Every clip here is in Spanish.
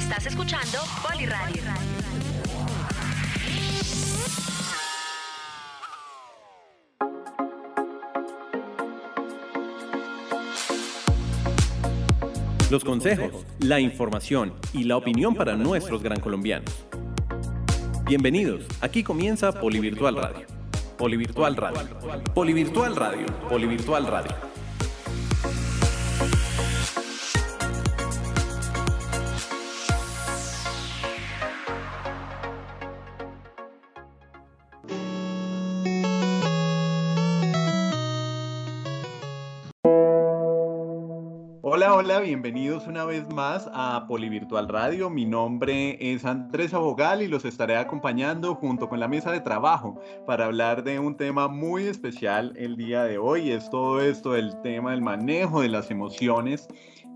Estás escuchando Poliradio. Los consejos, la información y la opinión para nuestros gran colombianos. Bienvenidos, aquí comienza Polivirtual Radio. Polivirtual Radio. Polivirtual Radio. Polivirtual Radio. Hola, bienvenidos una vez más a Polivirtual Radio. Mi nombre es Andrés Abogal y los estaré acompañando junto con la mesa de trabajo para hablar de un tema muy especial el día de hoy. Es todo esto el tema del manejo de las emociones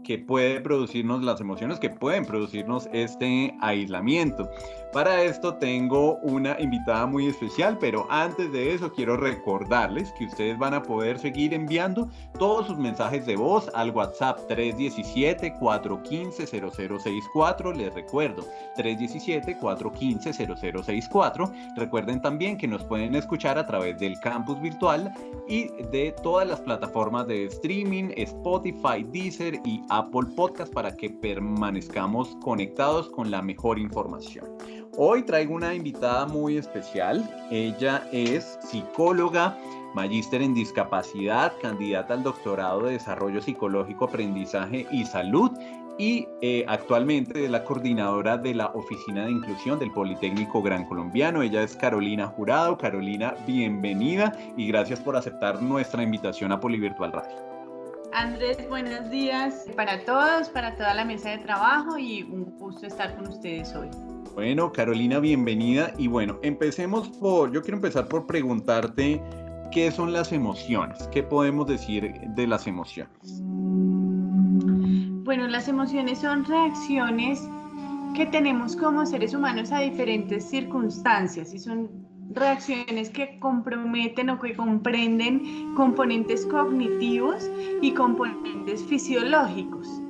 que puede producirnos las emociones que pueden producirnos este aislamiento. Para esto tengo una invitada muy especial, pero antes de eso quiero recordarles que ustedes van a poder seguir enviando todos sus mensajes de voz al WhatsApp 317-415-0064. Les recuerdo, 317-415-0064. Recuerden también que nos pueden escuchar a través del campus virtual y de todas las plataformas de streaming, Spotify, Deezer y Apple Podcast para que permanezcamos conectados con la mejor información. Hoy traigo una invitada muy especial. Ella es psicóloga, magíster en discapacidad, candidata al doctorado de desarrollo psicológico, aprendizaje y salud y eh, actualmente es la coordinadora de la Oficina de Inclusión del Politécnico Gran Colombiano. Ella es Carolina Jurado. Carolina, bienvenida y gracias por aceptar nuestra invitación a Polivirtual Radio. Andrés, buenos días para todos, para toda la mesa de trabajo y un gusto estar con ustedes hoy. Bueno, Carolina, bienvenida. Y bueno, empecemos por, yo quiero empezar por preguntarte qué son las emociones, qué podemos decir de las emociones. Bueno, las emociones son reacciones que tenemos como seres humanos a diferentes circunstancias y son reacciones que comprometen o que comprenden componentes cognitivos y componentes fisiológicos.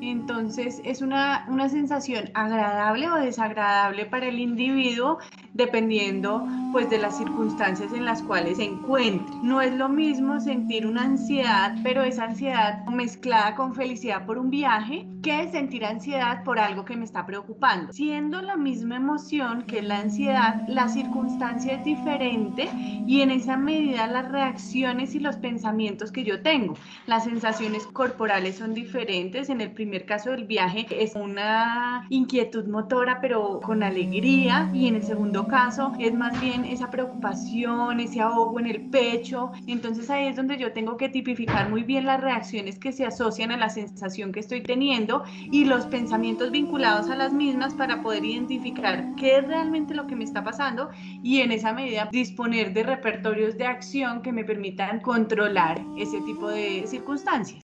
Entonces es una, una, sensación agradable o desagradable para el individuo dependiendo pues de las circunstancias en las cuales se encuentre. No es lo mismo sentir una ansiedad, pero esa ansiedad mezclada con felicidad por un viaje, que sentir ansiedad por algo que me está preocupando. Siendo la misma emoción que la ansiedad, la circunstancia es diferente y en esa medida las reacciones y los pensamientos que yo tengo. Las sensaciones corporales son diferentes. En el primer caso del viaje es una inquietud motora, pero con alegría y en el segundo caso es más bien esa preocupación, ese ahogo en el pecho. Entonces ahí es donde yo tengo que tipificar muy bien las reacciones que se asocian a la sensación que estoy teniendo y los pensamientos vinculados a las mismas para poder identificar qué es realmente lo que me está pasando y en esa medida disponer de repertorios de acción que me permitan controlar ese tipo de circunstancias.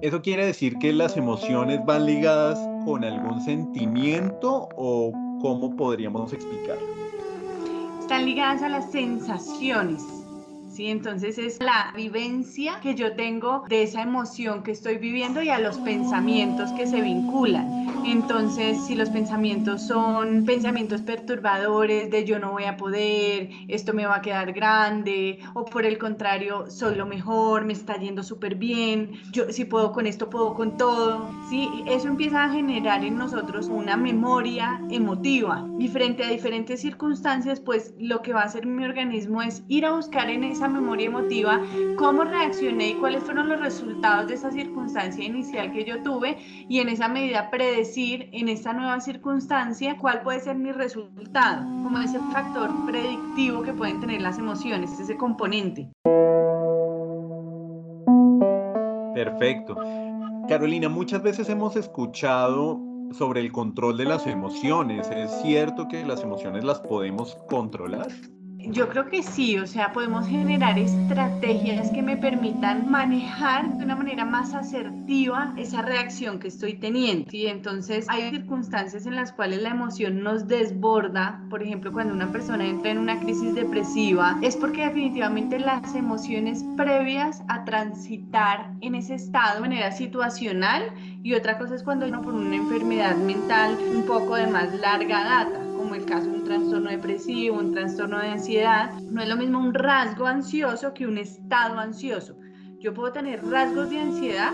¿Eso quiere decir que las emociones van ligadas con algún sentimiento o ¿Cómo podríamos explicarlo? Están ligadas a las sensaciones. ¿Sí? Entonces es la vivencia que yo tengo de esa emoción que estoy viviendo y a los pensamientos que se vinculan. Entonces, si los pensamientos son pensamientos perturbadores de yo no voy a poder, esto me va a quedar grande, o por el contrario, soy lo mejor, me está yendo súper bien, yo si puedo con esto, puedo con todo, ¿sí? Eso empieza a generar en nosotros una memoria emotiva y frente a diferentes circunstancias, pues lo que va a hacer mi organismo es ir a buscar en esa memoria emotiva cómo reaccioné y cuáles fueron los resultados de esa circunstancia inicial que yo tuve y en esa medida predecir decir en esta nueva circunstancia cuál puede ser mi resultado, como ese factor predictivo que pueden tener las emociones, ese componente. Perfecto. Carolina, muchas veces hemos escuchado sobre el control de las emociones. ¿Es cierto que las emociones las podemos controlar? Yo creo que sí, o sea, podemos generar estrategias que me permitan manejar de una manera más asertiva esa reacción que estoy teniendo. Y entonces hay circunstancias en las cuales la emoción nos desborda, por ejemplo, cuando una persona entra en una crisis depresiva, es porque definitivamente las emociones previas a transitar en ese estado de manera situacional y otra cosa es cuando uno por una enfermedad mental un poco de más larga data como el caso trastorno depresivo, un trastorno de ansiedad, no es lo mismo un rasgo ansioso que un estado ansioso. Yo puedo tener rasgos de ansiedad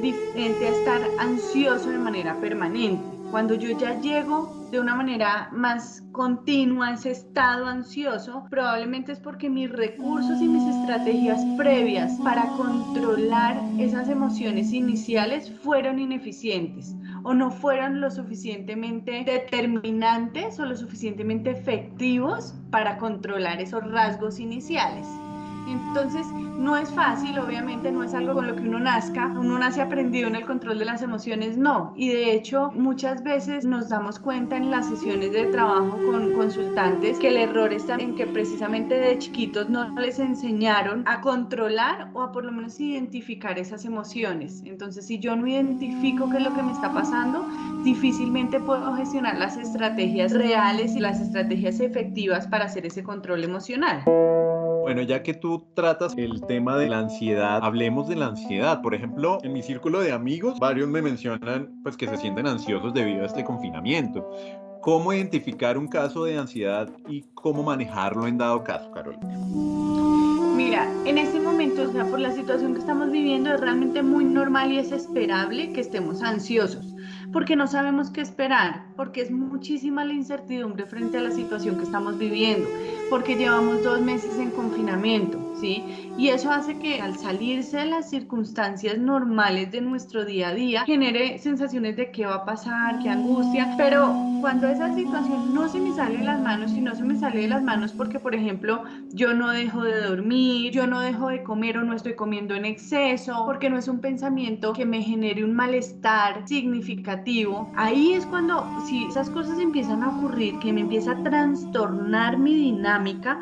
diferente a estar ansioso de manera permanente. Cuando yo ya llego de una manera más continua a ese estado ansioso, probablemente es porque mis recursos y mis estrategias previas para controlar esas emociones iniciales fueron ineficientes o no fueron lo suficientemente determinantes o lo suficientemente efectivos para controlar esos rasgos iniciales. Entonces, no es fácil, obviamente, no es algo con lo que uno nazca, uno nace aprendido en el control de las emociones, no. Y de hecho, muchas veces nos damos cuenta en las sesiones de trabajo con consultantes que el error está en que precisamente de chiquitos no les enseñaron a controlar o a por lo menos identificar esas emociones. Entonces, si yo no identifico qué es lo que me está pasando, difícilmente puedo gestionar las estrategias reales y las estrategias efectivas para hacer ese control emocional. Bueno, ya que tú tratas el tema de la ansiedad, hablemos de la ansiedad. Por ejemplo, en mi círculo de amigos, varios me mencionan pues que se sienten ansiosos debido a este confinamiento. ¿Cómo identificar un caso de ansiedad y cómo manejarlo en dado caso, Carolina? Mira, en este momento, o sea, por la situación que estamos viviendo, es realmente muy normal y es esperable que estemos ansiosos porque no sabemos qué esperar, porque es muchísima la incertidumbre frente a la situación que estamos viviendo, porque llevamos dos meses en confinamiento, Y eso hace que al salirse de las circunstancias normales de nuestro día a día, genere sensaciones de qué va a pasar, qué angustia, pero cuando esa situación no se me sale de las manos y no se me sale de las manos porque, por ejemplo, yo no dejo de dormir, yo no dejo de comer o no estoy comiendo en exceso, porque no es un pensamiento que me genere un malestar significativo, ahí es cuando, si esas cosas empiezan a ocurrir, que me empieza a trastornar mi dinámica,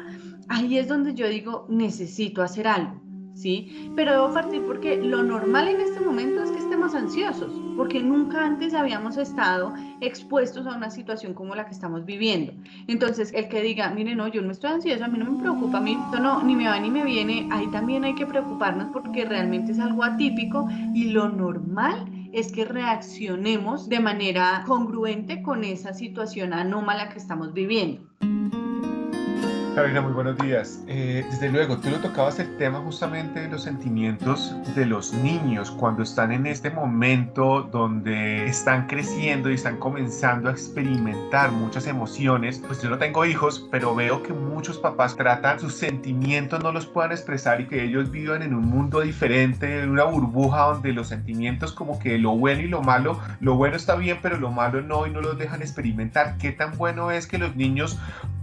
ahí es donde yo digo, necesito hacer algo. ¿Sí? Pero debo partir porque lo normal en este momento es que estemos ansiosos, porque nunca antes habíamos estado expuestos a una situación como la que estamos viviendo. Entonces, el que diga, mire, no, yo no estoy ansioso, a mí no me preocupa, a mí no, ni me va ni me viene, ahí también hay que preocuparnos porque realmente es algo atípico y lo normal es que reaccionemos de manera congruente con esa situación anómala que estamos viviendo. Carolina, muy buenos días. Eh, desde luego, tú lo tocabas el tema justamente de los sentimientos de los niños cuando están en este momento donde están creciendo y están comenzando a experimentar muchas emociones. Pues yo no tengo hijos, pero veo que muchos papás tratan sus sentimientos, no los puedan expresar y que ellos vivan en un mundo diferente, en una burbuja donde los sentimientos como que lo bueno y lo malo, lo bueno está bien, pero lo malo no y no los dejan experimentar. ¿Qué tan bueno es que los niños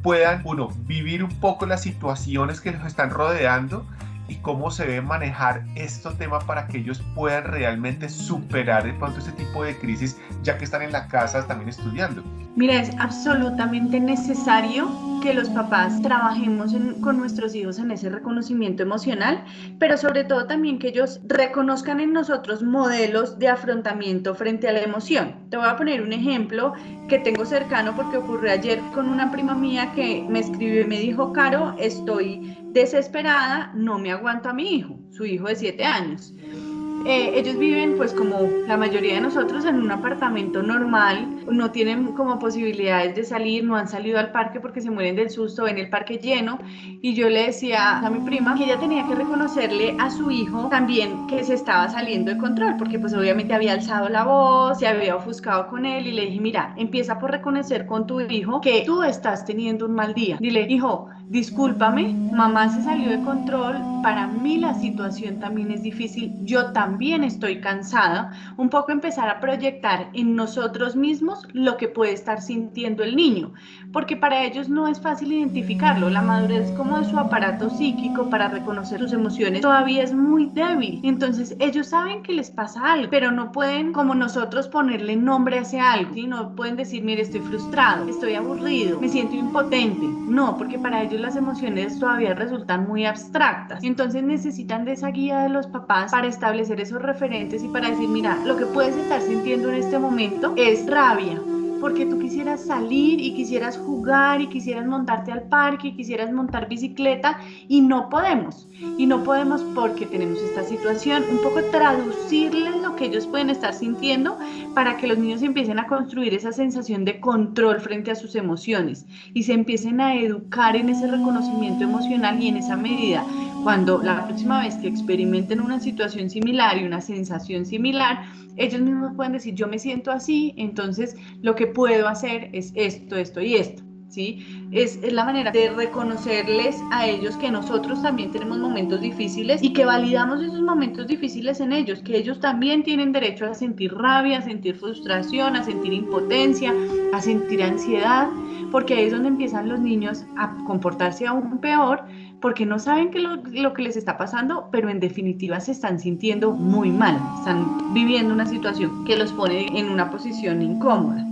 puedan, uno, vivir un poco las situaciones que los están rodeando y cómo se debe manejar estos temas para que ellos puedan realmente superar de pronto este tipo de crisis, ya que están en la casa también estudiando. Mira, es absolutamente necesario que los papás trabajemos con nuestros hijos en ese reconocimiento emocional, pero sobre todo también que ellos reconozcan en nosotros modelos de afrontamiento frente a la emoción. Te voy a poner un ejemplo que tengo cercano porque ocurrió ayer con una prima mía que me escribió y me dijo, Caro, estoy desesperada, no me aguanto a mi hijo, su hijo de 7 años. Eh, ellos viven pues como la mayoría de nosotros en un apartamento normal, no tienen como posibilidades de salir, no han salido al parque porque se mueren del susto, en el parque lleno y yo le decía a mi prima que ella tenía que reconocerle a su hijo también que se estaba saliendo de control porque pues obviamente había alzado la voz, se había ofuscado con él y le dije, mira, empieza por reconocer con tu hijo que tú estás teniendo un mal día. Dile, hijo, discúlpame, mamá se salió de control, para mí la situación también es difícil, yo también estoy cansada, un poco empezar a proyectar en nosotros mismos lo que puede estar sintiendo el niño, porque para ellos no es fácil identificarlo, la madurez como de su aparato psíquico para reconocer sus emociones todavía es muy débil, entonces ellos saben que les pasa algo, pero no pueden como nosotros ponerle nombre a ese algo, no pueden decir, mire, estoy frustrado, estoy aburrido, me siento impotente, no, porque para ellos las emociones todavía resultan muy abstractas. Entonces necesitan de esa guía de los papás para establecer esos referentes y para decir, mira, lo que puedes estar sintiendo en este momento es rabia, porque tú quisieras salir y quisieras jugar y quisieras montarte al parque y quisieras montar bicicleta y no podemos. Y no podemos porque tenemos esta situación. Un poco traducirles lo que ellos pueden estar sintiendo para que los niños empiecen a construir esa sensación de control frente a sus emociones y se empiecen a educar en ese reconocimiento emocional y en esa medida cuando la próxima vez que experimenten una situación similar y una sensación similar, ellos mismos pueden decir, yo me siento así, entonces lo que puedo hacer es esto, esto y esto. ¿Sí? Es, la manera de reconocerles a ellos que nosotros también tenemos momentos difíciles y que validamos esos momentos difíciles en ellos, que ellos también tienen derecho a sentir rabia, a sentir frustración, a sentir impotencia, a sentir ansiedad, porque ahí es donde empiezan los niños a comportarse aún peor porque no saben lo, lo que les está pasando, pero en definitiva se están sintiendo muy mal, están viviendo una situación que los pone en una posición incómoda.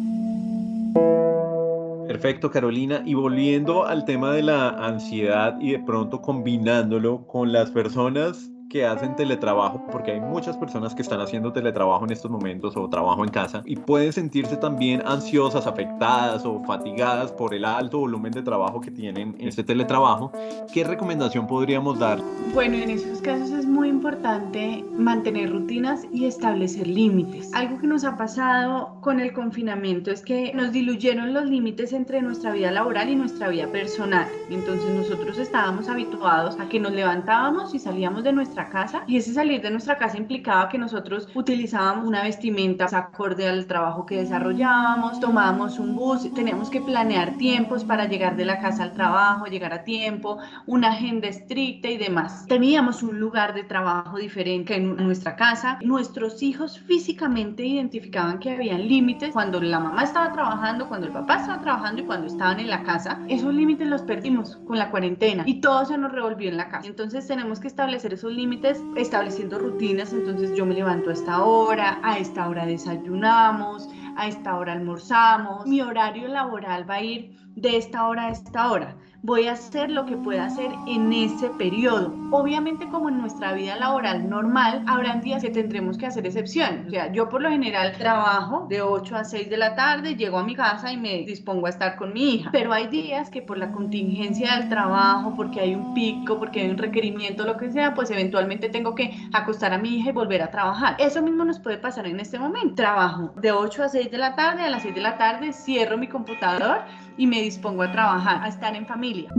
Perfecto, Carolina. Y volviendo al tema de la ansiedad y de pronto combinándolo con las personas que hacen teletrabajo, porque hay muchas personas que están haciendo teletrabajo en estos momentos o trabajo en casa y pueden sentirse también ansiosas, afectadas o fatigadas por el alto volumen de trabajo que tienen en este teletrabajo. ¿Qué recomendación podríamos dar? Bueno, en esos casos es muy importante mantener rutinas y establecer límites. Algo que nos ha pasado con el confinamiento es que nos diluyeron los límites entre nuestra vida laboral y nuestra vida personal. Entonces nosotros estábamos habituados a que nos levantábamos y salíamos de nuestra casa y ese salir de nuestra casa implicaba que nosotros utilizábamos una vestimenta acorde al trabajo que desarrollábamos, tomábamos un bus, teníamos que planear tiempos para llegar de la casa al trabajo, llegar a tiempo, una agenda estricta y demás. Teníamos un lugar de trabajo diferente en nuestra casa. Nuestros hijos físicamente identificaban que había límites cuando la mamá estaba trabajando, cuando el papá estaba trabajando y cuando estaban en la casa. Esos límites los perdimos con la cuarentena y todo se nos revolvió en la casa. Entonces tenemos que establecer esos límites estableciendo rutinas, entonces yo me levanto a esta hora, a esta hora desayunamos, a esta hora almorzamos, mi horario laboral va a ir de esta hora a esta hora voy a hacer lo que pueda hacer en ese periodo. Obviamente como en nuestra vida laboral normal, habrán días que tendremos que hacer excepciones. O sea, yo por lo general trabajo de 8 a 6 de la tarde, llego a mi casa y me dispongo a estar con mi hija. Pero hay días que por la contingencia del trabajo, porque hay un pico, porque hay un requerimiento, lo que sea, pues eventualmente tengo que acostar a mi hija y volver a trabajar. Eso mismo nos puede pasar en este momento. Trabajo de 8 a 6 de la tarde, a las 6 de la tarde cierro mi computador y me dispongo a trabajar, a estar en familia.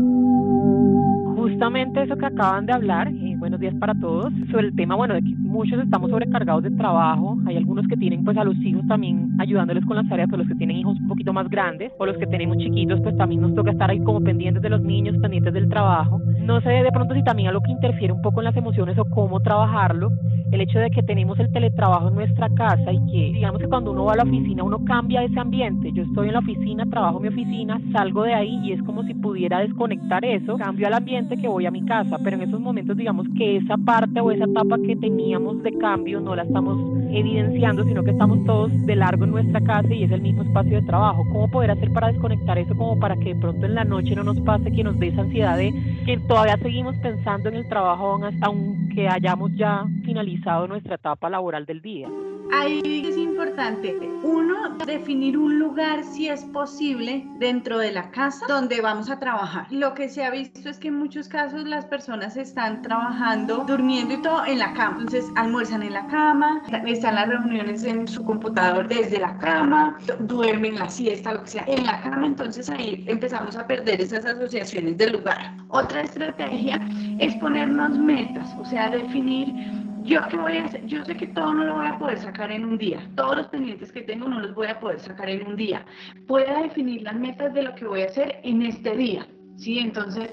Justamente eso que acaban de hablar, y buenos días para todos, sobre el tema, bueno, de que muchos estamos sobrecargados de trabajo, hay algunos que tienen pues a los hijos también ayudándoles con las tareas, o los que tienen hijos un poquito más grandes, o los que tenemos chiquitos, pues también nos toca estar ahí como pendientes de los niños, pendientes del trabajo. No sé de pronto si también algo que interfiere un poco en las emociones o cómo trabajarlo, el hecho de que tenemos el teletrabajo en nuestra casa y que digamos que cuando uno va a la oficina uno cambia ese ambiente. Yo estoy en la oficina, trabajo en mi oficina, salgo de ahí y es como si pudiera desconectar eso, cambio al ambiente que voy a mi casa, pero en esos momentos digamos que esa parte o esa etapa que teníamos de cambio no la estamos evidenciando, sino que estamos todos de largo en nuestra casa y es el mismo espacio de trabajo. ¿Cómo poder hacer para desconectar eso como para que de pronto en la noche no nos pase que nos dé esa ansiedad de que todavía seguimos pensando en el trabajo aunque hayamos ya finalizado nuestra etapa laboral del día. Ahí es importante, uno, definir un lugar, si es posible, dentro de la casa donde vamos a trabajar. Lo que se ha visto es que en muchos casos las personas están trabajando, durmiendo y todo en la cama. Entonces almuerzan en la cama, están las reuniones en su computador desde la cama, duermen la siesta, lo que sea, en la cama. Entonces ahí empezamos a perder esas asociaciones del lugar. Otra estrategia es ponernos metas, o sea, definir ¿Yo qué voy a hacer? Yo sé que todo no lo voy a poder sacar en un día. Todos los pendientes que tengo no los voy a poder sacar en un día. Puedo definir las metas de lo que voy a hacer en este día. ¿sí? Entonces,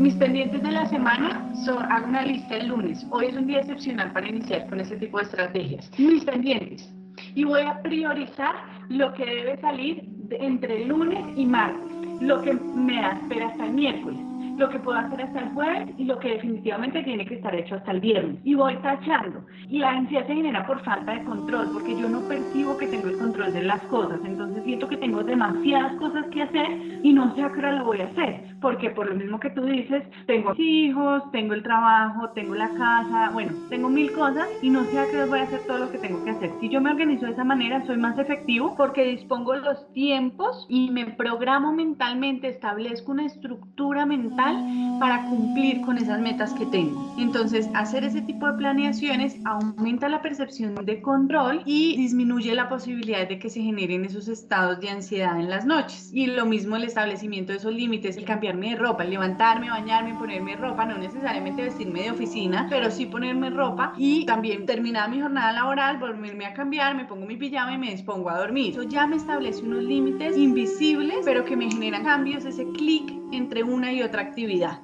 mis pendientes de la semana, son, hago una lista el lunes. Hoy es un día excepcional para iniciar con este tipo de estrategias. Mis pendientes. Y voy a priorizar lo que debe salir entre lunes y martes, lo que me espera hasta el miércoles lo que puedo hacer hasta el jueves y lo que definitivamente tiene que estar hecho hasta el viernes. Y voy tachando. Y la ansiedad se genera por falta de control, porque yo no percibo que tengo el control de las cosas. Entonces siento que tengo demasiadas cosas que hacer y no sé a qué hora lo voy a hacer porque por lo mismo que tú dices, tengo hijos, tengo el trabajo, tengo la casa, bueno, tengo mil cosas y no sé a qué voy a hacer todo lo que tengo que hacer. Si yo me organizo de esa manera, soy más efectivo porque dispongo los tiempos y me programo mentalmente, establezco una estructura mental para cumplir con esas metas que tengo. Entonces, hacer ese tipo de planeaciones aumenta la percepción de control y disminuye la posibilidad de que se generen esos estados de ansiedad en las noches. Y lo mismo el establecimiento de esos límites, el cambiarme de ropa, levantarme, bañarme, ponerme ropa, no necesariamente vestirme de oficina, pero sí ponerme ropa y también terminar mi jornada laboral, volverme a cambiar, me pongo mi pijama y me dispongo a dormir. Eso ya me establece unos límites invisibles, pero que me generan cambios, ese clic entre una y otra actividad.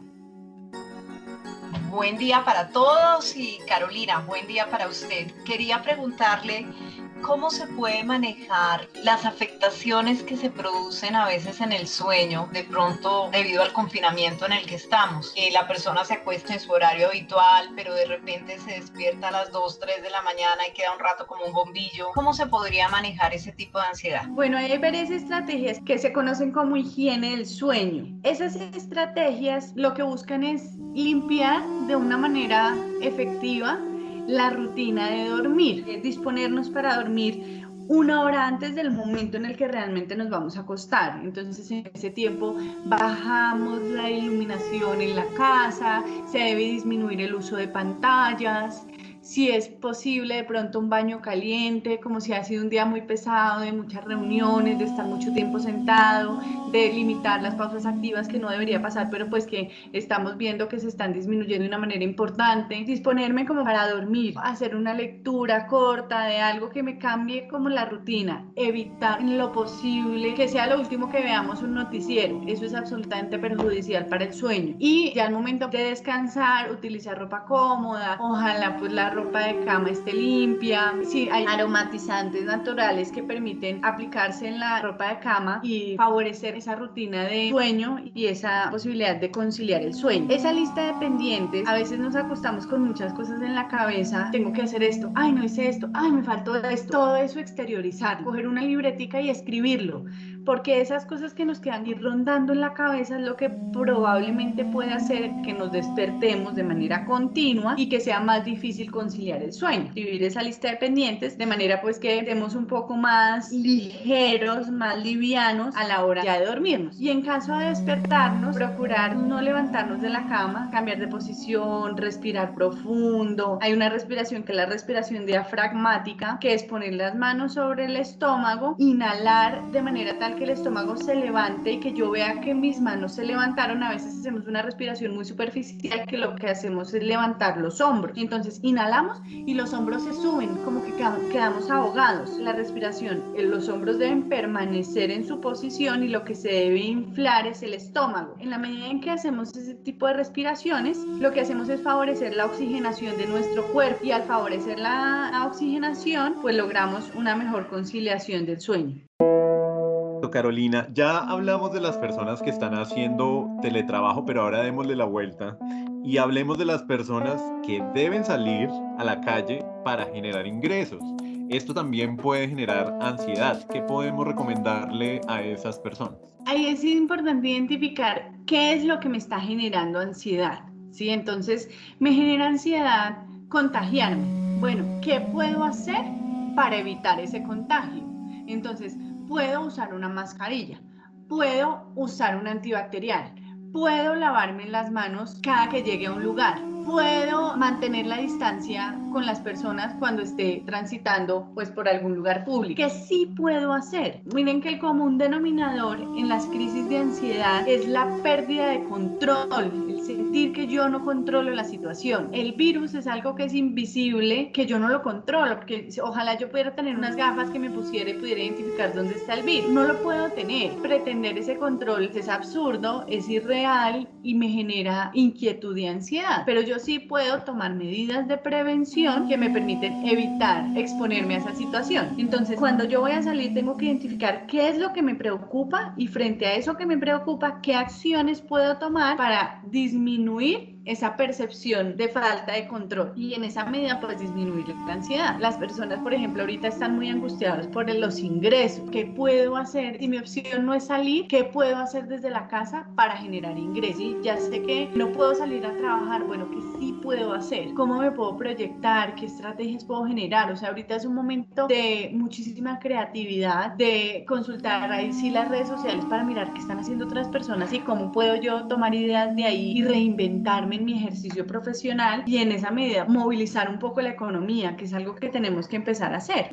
Buen día para todos y Carolina, buen día para usted. Quería preguntarle ¿Cómo se puede manejar las afectaciones que se producen a veces en el sueño, de pronto debido al confinamiento en el que estamos? Que la persona se acuesta en su horario habitual, pero de repente se despierta a las 2, 3 de la mañana y queda un rato como un bombillo. ¿Cómo se podría manejar ese tipo de ansiedad? Bueno, hay varias estrategias que se conocen como higiene del sueño. Esas estrategias lo que buscan es limpiar de una manera efectiva la rutina de dormir, disponernos para dormir una hora antes del momento en el que realmente nos vamos a acostar. Entonces en ese tiempo bajamos la iluminación en la casa, se debe disminuir el uso de pantallas, si es posible de pronto un baño caliente, como si ha sido un día muy pesado, de muchas reuniones, de estar mucho tiempo sentado, de limitar las pausas activas que no debería pasar, pero pues que estamos viendo que se están disminuyendo de una manera importante. Disponerme como para dormir, hacer una lectura corta de algo que me cambie como la rutina, evitar en lo posible que sea lo último que veamos un noticiero. Eso es absolutamente perjudicial para el sueño. Y ya al momento de descansar, utilizar ropa cómoda, ojalá pues la ropa ropa de cama esté limpia. Sí, hay aromatizantes naturales que permiten aplicarse en la ropa de cama y favorecer esa rutina de sueño y esa posibilidad de conciliar el sueño. Esa lista de pendientes, a veces nos acostamos con muchas cosas en la cabeza. Tengo que hacer esto, ay, no hice esto, ay, me faltó esto. Todo eso exteriorizar, coger una libretica y escribirlo porque esas cosas que nos quedan ir rondando en la cabeza es lo que probablemente puede hacer que nos despertemos de manera continua y que sea más difícil conciliar el sueño. Escribir esa lista de pendientes de manera pues que estemos un poco más ligeros, más livianos a la hora ya de dormirnos. Y en caso de despertarnos, procurar no levantarnos de la cama, cambiar de posición, respirar profundo. Hay una respiración que es la respiración diafragmática, que es poner las manos sobre el estómago, inhalar de manera que el estómago se levante y que yo vea que mis manos se levantaron, a veces hacemos una respiración muy superficial que lo que hacemos es levantar los hombros. Entonces inhalamos y los hombros se suben, como que quedamos ahogados. La respiración, eh, los hombros deben permanecer en su posición y lo que se debe inflar es el estómago. En la medida en que hacemos ese tipo de respiraciones, lo que hacemos es favorecer la oxigenación de nuestro cuerpo y al favorecer la oxigenación, pues logramos una mejor conciliación del sueño. Carolina, ya hablamos de las personas que están haciendo teletrabajo, pero ahora démosle la vuelta y hablemos de las personas que deben salir a la calle para generar ingresos. Esto también puede generar ansiedad. ¿Qué podemos recomendarle a esas personas? Ahí es importante identificar qué es lo que me está generando ansiedad. ¿sí? Entonces, me genera ansiedad contagiarme. Bueno, ¿qué puedo hacer para evitar ese contagio? Entonces, puedo usar una mascarilla, puedo usar un antibacterial, puedo lavarme las manos cada que llegue a un lugar, puedo mantener la distancia con las personas cuando esté transitando pues por algún lugar público. ¿Qué sí puedo hacer? Miren que el común denominador en las crisis de ansiedad es la pérdida de control, sentir que yo no controlo la situación. El virus es algo que es invisible, que yo no lo controlo, porque ojalá yo pudiera tener unas gafas que me pusiera y pudiera identificar dónde está el virus. No lo puedo tener. Pretender ese control es absurdo, es irreal y me genera inquietud y ansiedad. Pero yo sí puedo tomar medidas de prevención que me permiten evitar exponerme a esa situación. Entonces, cuando yo voy a salir, tengo que identificar qué es lo que me preocupa y frente a eso que me preocupa, qué acciones puedo tomar para disminuir diminuir esa percepción de falta de control y en esa medida pues disminuir la ansiedad. Las personas, por ejemplo, ahorita están muy angustiadas por los ingresos. ¿Qué puedo hacer? Si mi opción no es salir, ¿qué puedo hacer desde la casa para generar ingresos? Y ya sé que no puedo salir a trabajar, bueno, ¿qué sí puedo hacer? ¿Cómo me puedo proyectar? ¿Qué estrategias puedo generar? O sea, ahorita es un momento de muchísima creatividad, de consultar ahí sí las redes sociales para mirar qué están haciendo otras personas y cómo puedo yo tomar ideas de ahí y reinventarme en mi ejercicio profesional y en esa medida movilizar un poco la economía, que es algo que tenemos que empezar a hacer.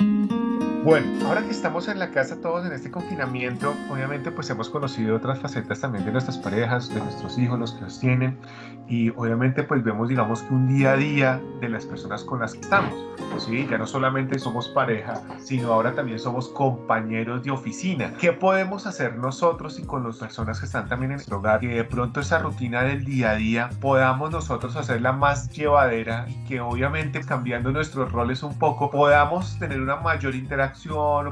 Bueno, ahora que estamos en la casa todos en este confinamiento, obviamente pues hemos conocido otras facetas también de nuestras parejas, de nuestros hijos, los que los tienen, y obviamente pues vemos digamos que un día a día de las personas con las que estamos. ¿sí? Ya no solamente somos pareja, sino ahora también somos compañeros de oficina. ¿Qué podemos hacer nosotros y con las personas que están también en nuestro hogar? Que de pronto esa rutina del día a día podamos nosotros hacerla más llevadera y que obviamente cambiando nuestros roles un poco podamos tener una mayor interacción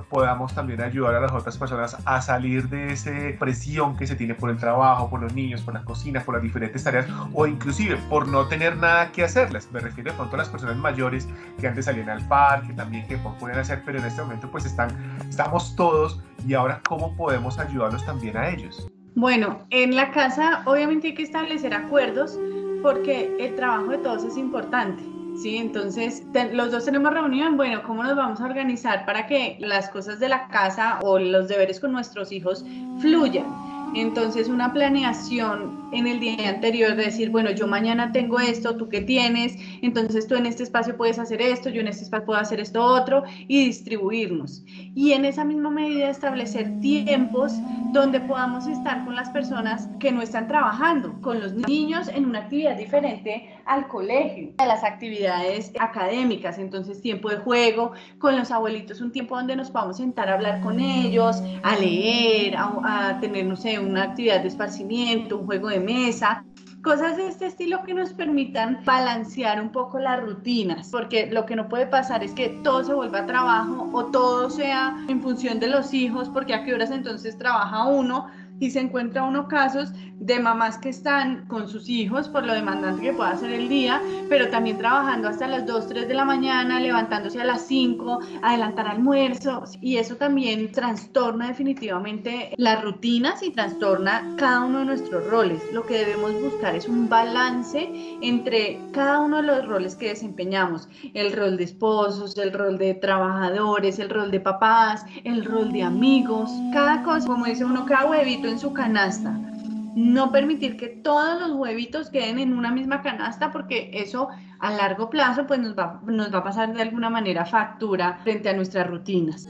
podamos también ayudar a las otras personas a salir de esa presión que se tiene por el trabajo, por los niños, por la cocina, por las diferentes tareas o inclusive por no tener nada que hacerlas. Me refiero de pronto a las personas mayores que antes salían al parque, también que pueden hacer, pero en este momento pues están, estamos todos y ahora cómo podemos ayudarlos también a ellos. Bueno, en la casa obviamente hay que establecer acuerdos porque el trabajo de todos es importante. Sí, entonces los dos tenemos reunión, bueno, ¿cómo nos vamos a organizar para que las cosas de la casa o los deberes con nuestros hijos fluyan? Entonces una planeación en el día anterior de decir, bueno, yo mañana tengo esto, tú qué tienes, entonces tú en este espacio puedes hacer esto, yo en este espacio puedo hacer esto otro y distribuirnos. Y en esa misma medida establecer tiempos donde podamos estar con las personas que no están trabajando, con los niños en una actividad diferente al colegio, a las actividades académicas, entonces tiempo de juego, con los abuelitos, un tiempo donde nos podamos sentar a hablar con ellos, a leer, a, a tener, no sé, una actividad de esparcimiento, un juego de mesa, cosas de este estilo que nos permitan balancear un poco las rutinas, porque lo que no puede pasar es que todo se vuelva trabajo o todo sea en función de los hijos, porque a qué horas entonces trabaja uno y se encuentra uno casos de mamás que están con sus hijos por lo demandante que pueda ser el día, pero también trabajando hasta las 2, 3 de la mañana, levantándose a las 5, adelantar almuerzo, y eso también trastorna definitivamente las rutinas y trastorna cada uno de nuestros roles. Lo que debemos buscar es un balance entre cada uno de los roles que desempeñamos, el rol de esposos, el rol de trabajadores, el rol de papás, el rol de amigos, cada cosa, como dice uno, cada huevito en su canasta no permitir que todos los huevitos queden en una misma canasta porque eso a largo plazo pues nos va, nos va a pasar de alguna manera factura frente a nuestras rutinas.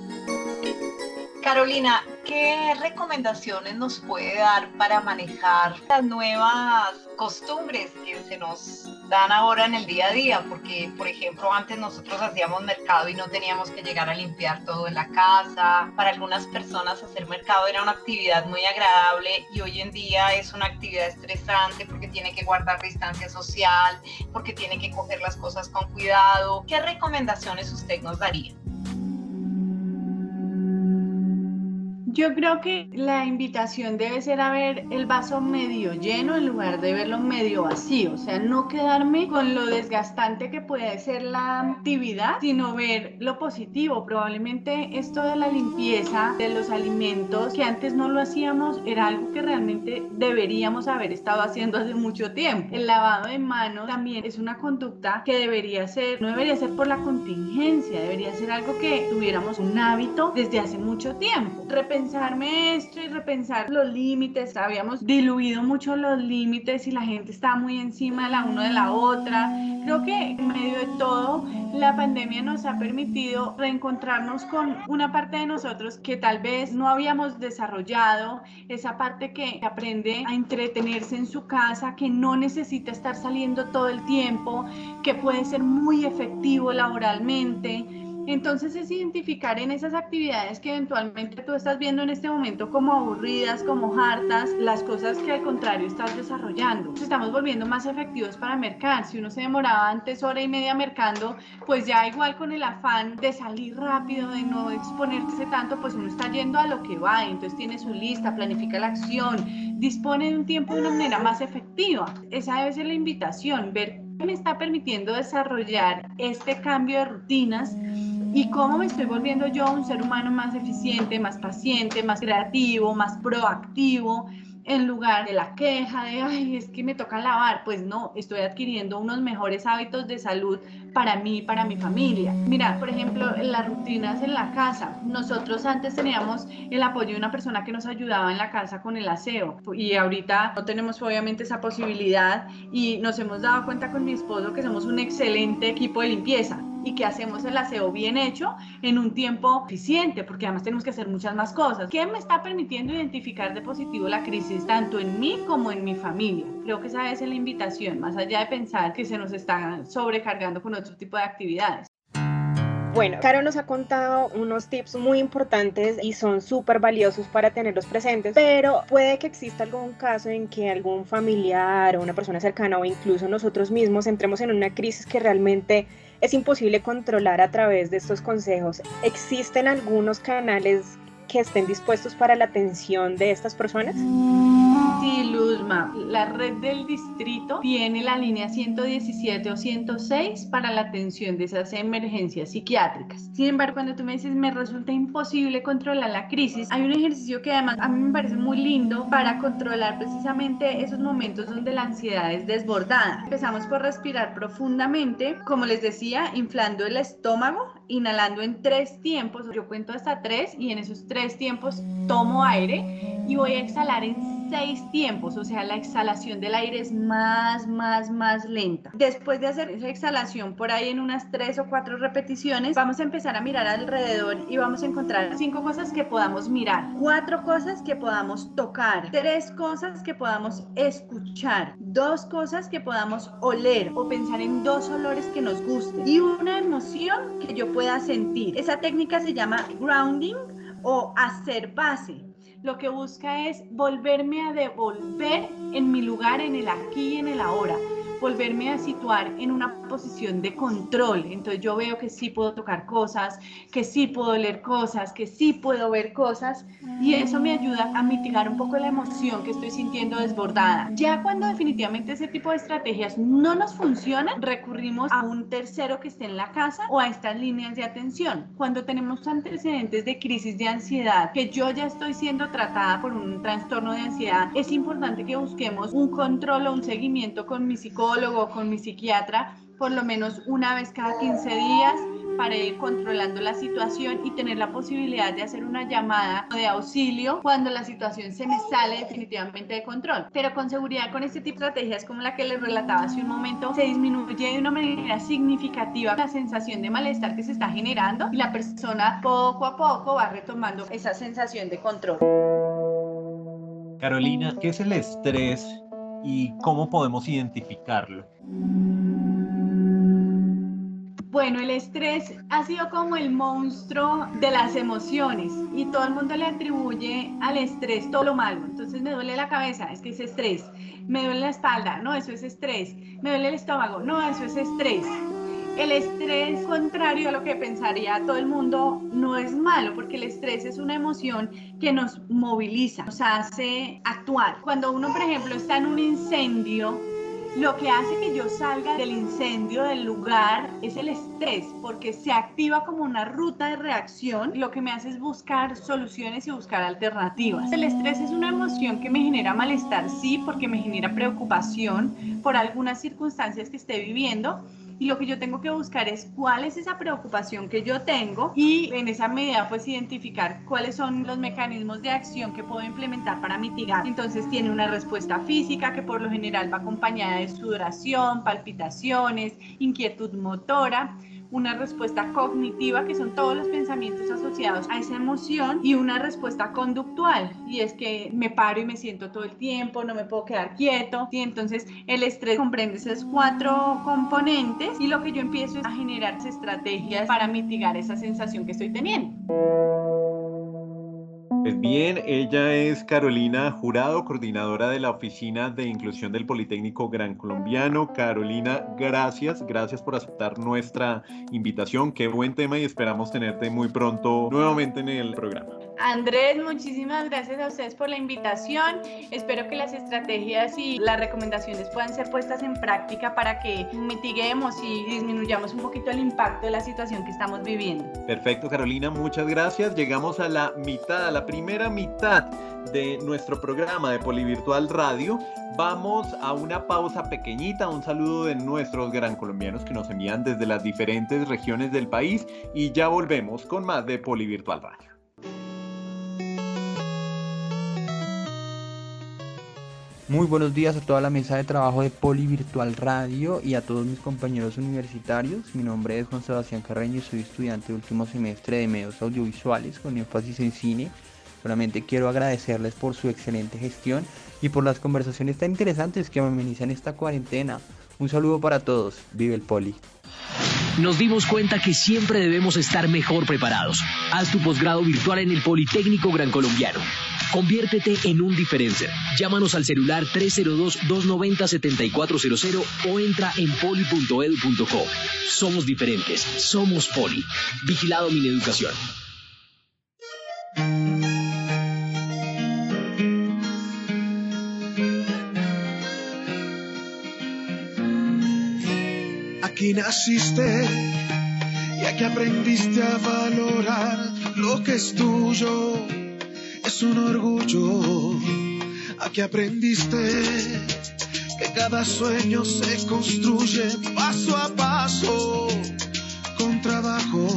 Carolina, ¿qué recomendaciones nos puede dar para manejar las nuevas costumbres que se nos dan ahora en el día a día? Porque, por ejemplo, antes nosotros hacíamos mercado y no teníamos que llegar a limpiar todo en la casa. Para algunas personas hacer mercado era una actividad muy agradable y hoy en día es una actividad estresante porque tiene que guardar distancia social, porque tiene que coger las cosas con cuidado. ¿Qué recomendaciones usted nos daría? Yo creo que la invitación debe ser a ver el vaso medio lleno en lugar de verlo medio vacío, o sea, no quedarme con lo desgastante que puede ser la actividad, sino ver lo positivo. Probablemente esto de la limpieza de los alimentos, que antes no lo hacíamos, era algo que realmente deberíamos haber estado haciendo hace mucho tiempo. El lavado de manos también es una conducta que debería ser, no debería ser por la contingencia, debería ser algo que tuviéramos un hábito desde hace mucho tiempo repensarme esto y repensar los límites. Habíamos diluido mucho los límites y la gente estaba muy encima la una de la otra. Creo que en medio de todo, la pandemia nos ha permitido reencontrarnos con una parte de nosotros que tal vez no habíamos desarrollado, esa parte que aprende a entretenerse en su casa, que no necesita estar saliendo todo el tiempo, que puede ser muy efectivo laboralmente Entonces es identificar en esas actividades que eventualmente tú estás viendo en este momento como aburridas, como hartas, las cosas que al contrario estás desarrollando. Nos estamos volviendo más efectivos para mercar. Si uno se demoraba antes hora y media mercando, pues ya igual con el afán de salir rápido, de no exponerse tanto, pues uno está yendo a lo que va. Entonces tiene su lista, planifica la acción, dispone de un tiempo de una manera más efectiva. Esa debe ser la invitación, ver qué me está permitiendo desarrollar este cambio de rutinas y cómo me estoy volviendo yo un ser humano más eficiente, más paciente, más creativo, más proactivo, en lugar de la queja de, ay, es que me toca lavar, pues no, estoy adquiriendo unos mejores hábitos de salud para mí y para mi familia. Mira, por ejemplo, las rutinas en la casa, nosotros antes teníamos el apoyo de una persona que nos ayudaba en la casa con el aseo. Y ahorita no tenemos obviamente esa posibilidad y nos hemos dado cuenta con mi esposo que somos un excelente equipo de limpieza y que hacemos el aseo bien hecho en un tiempo eficiente, porque además tenemos que hacer muchas más cosas. ¿Qué me está permitiendo identificar de positivo la crisis tanto en mí como en mi familia? Creo que esa es la invitación, más allá de pensar que se nos está sobrecargando con otro tipo de actividades. Bueno, Caro nos ha contado unos tips muy importantes y son súper valiosos para tenerlos presentes, pero puede que exista algún caso en que algún familiar o una persona cercana o incluso nosotros mismos entremos en una crisis que realmente es imposible controlar a través de estos consejos. ¿Existen algunos canales que estén dispuestos para la atención de estas personas? Sí, Luzma, la red del distrito tiene la línea 117 o 106 para la atención de esas emergencias psiquiátricas. Sin embargo, cuando tú me dices me resulta imposible controlar la crisis, hay un ejercicio que además a mí me parece muy lindo para controlar precisamente esos momentos donde la ansiedad es desbordada. Empezamos por respirar profundamente, como les decía, inflando el estómago, inhalando en tres tiempos. Yo cuento hasta tres y en esos tres tiempos tomo aire y voy a exhalar en seis tiempos, o sea, la exhalación del aire es más, más, más lenta. Después de hacer esa exhalación por ahí en unas tres o cuatro repeticiones, vamos a empezar a mirar alrededor y vamos a encontrar cinco cosas que podamos mirar, cuatro cosas que podamos tocar, tres cosas que podamos escuchar, dos cosas que podamos oler o pensar en dos olores que nos gusten y una emoción que yo pueda sentir. Esa técnica se llama grounding o hacer base lo que busca es volverme a devolver en mi lugar, en el aquí y en el ahora volverme a situar en una posición de control. Entonces yo veo que sí puedo tocar cosas, que sí puedo leer cosas, que sí puedo ver cosas y eso me ayuda a mitigar un poco la emoción que estoy sintiendo desbordada. Ya cuando definitivamente ese tipo de estrategias no nos funcionan, recurrimos a un tercero que esté en la casa o a estas líneas de atención. Cuando tenemos antecedentes de crisis de ansiedad, que yo ya estoy siendo tratada por un trastorno de ansiedad, es importante que busquemos un control o un seguimiento con mi psicólogo con mi psiquiatra por lo menos una vez cada 15 días para ir controlando la situación y tener la posibilidad de hacer una llamada de auxilio cuando la situación se me sale definitivamente de control. Pero con seguridad con este tipo de estrategias como la que les relataba hace un momento, se disminuye de una manera significativa la sensación de malestar que se está generando y la persona poco a poco va retomando esa sensación de control. Carolina, ¿qué es el estrés y cómo podemos identificarlo? Bueno, el estrés ha sido como el monstruo de las emociones y todo el mundo le atribuye al estrés todo lo malo. Entonces me duele la cabeza, es que es estrés. Me duele la espalda, no, eso es estrés. Me duele el estómago, no, eso es estrés. El estrés, contrario a lo que pensaría todo el mundo, no es malo, porque el estrés es una emoción que nos moviliza, nos hace actuar. Cuando uno, por ejemplo, está en un incendio, lo que hace que yo salga del incendio, del lugar, es el estrés, porque se activa como una ruta de reacción. Lo que me hace es buscar soluciones y buscar alternativas. El estrés es una emoción que me genera malestar, sí, porque me genera preocupación por algunas circunstancias que esté viviendo y lo que yo tengo que buscar es cuál es esa preocupación que yo tengo y en esa medida pues identificar cuáles son los mecanismos de acción que puedo implementar para mitigar. Entonces tiene una respuesta física que por lo general va acompañada de sudoración, palpitaciones, inquietud motora una respuesta cognitiva, que son todos los pensamientos asociados a esa emoción, y una respuesta conductual, y es que me paro y me siento todo el tiempo, no me puedo quedar quieto, y entonces el estrés comprende esos cuatro componentes y lo que yo empiezo es a generar estrategias para mitigar esa sensación que estoy teniendo. Pues bien, ella es Carolina Jurado, coordinadora de la Oficina de Inclusión del Politécnico Gran Colombiano. Carolina, gracias, gracias por aceptar nuestra invitación. Qué buen tema y esperamos tenerte muy pronto nuevamente en el programa. Andrés, muchísimas gracias a ustedes por la invitación. Espero que las estrategias y las recomendaciones puedan ser puestas en práctica para que mitiguemos y disminuyamos un poquito el impacto de la situación que estamos viviendo. Perfecto, Carolina, muchas gracias. Llegamos a la mitad, a la primera mitad de nuestro programa de Polivirtual Radio. Vamos a una pausa pequeñita, un saludo de nuestros gran colombianos que nos envían desde las diferentes regiones del país y ya volvemos con más de Polivirtual Radio. Muy buenos días a toda la mesa de trabajo de Poli Virtual Radio y a todos mis compañeros universitarios. Mi nombre es Juan Sebastián Carreño y soy estudiante de último semestre de medios audiovisuales con énfasis en cine. Solamente quiero agradecerles por su excelente gestión y por las conversaciones tan interesantes que amenizan esta cuarentena. Un saludo para todos. Vive el Poli. Nos dimos cuenta que siempre debemos estar mejor preparados. Haz tu posgrado virtual en el Politécnico Gran Colombiano. Conviértete en un diferencer. Llámanos al celular 302-290-7400 o entra en poli.edu.co. Somos diferentes. Somos Poli. Vigilado mi educación. Aquí naciste y aquí aprendiste a valorar lo que es tuyo. Es un orgullo. Aquí aprendiste que cada sueño se construye paso a paso con trabajo.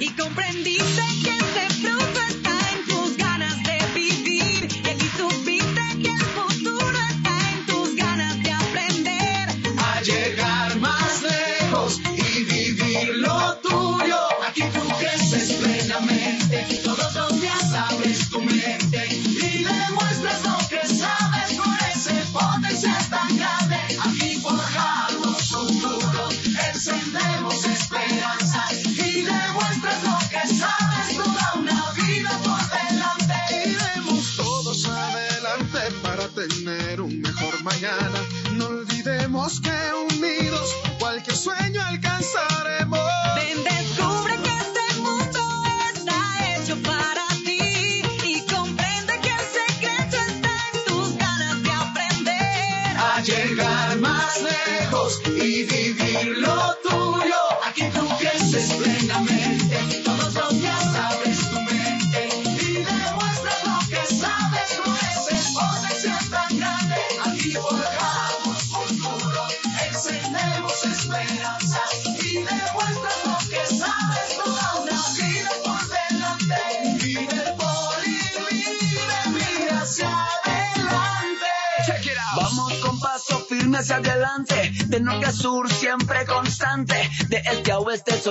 Y comprendiste que ese fruto está en tus ganas de vivir. Y aquí supiste que el futuro está en tus ganas de aprender. A llegar más lejos y vivir lo tuyo. Aquí tú creces plenamente. Todos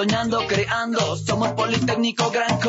soñando, creando, somos Politécnico Gran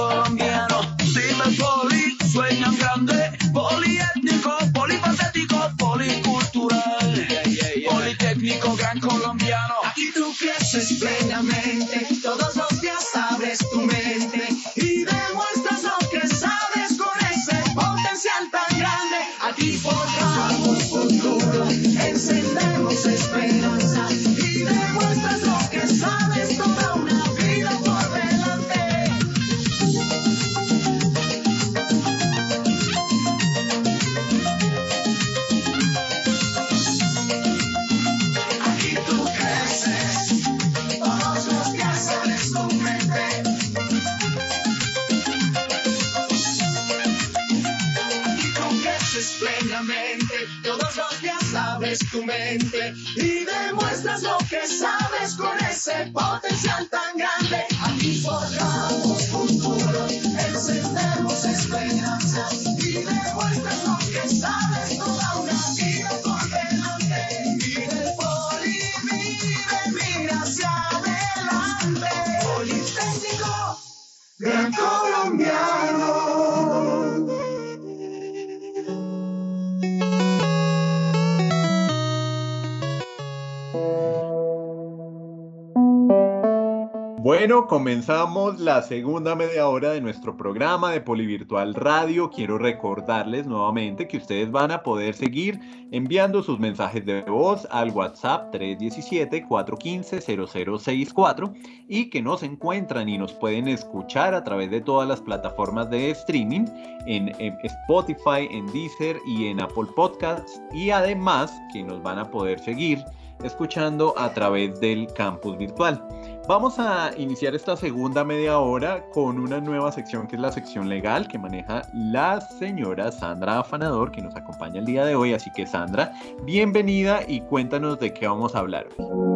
Comenzamos la segunda media hora de nuestro programa de Polivirtual Radio. Quiero recordarles nuevamente que ustedes van a poder seguir enviando sus mensajes de voz al WhatsApp 317-415-0064 y que nos encuentran y nos pueden escuchar a través de todas las plataformas de streaming en Spotify, en Deezer y en Apple Podcasts y además que nos van a poder seguir escuchando a través del campus virtual. Vamos a iniciar esta segunda media hora con una nueva sección que es la sección legal que maneja la señora Sandra Afanador que nos acompaña el día de hoy. Así que Sandra, bienvenida y cuéntanos de qué vamos a hablar hoy.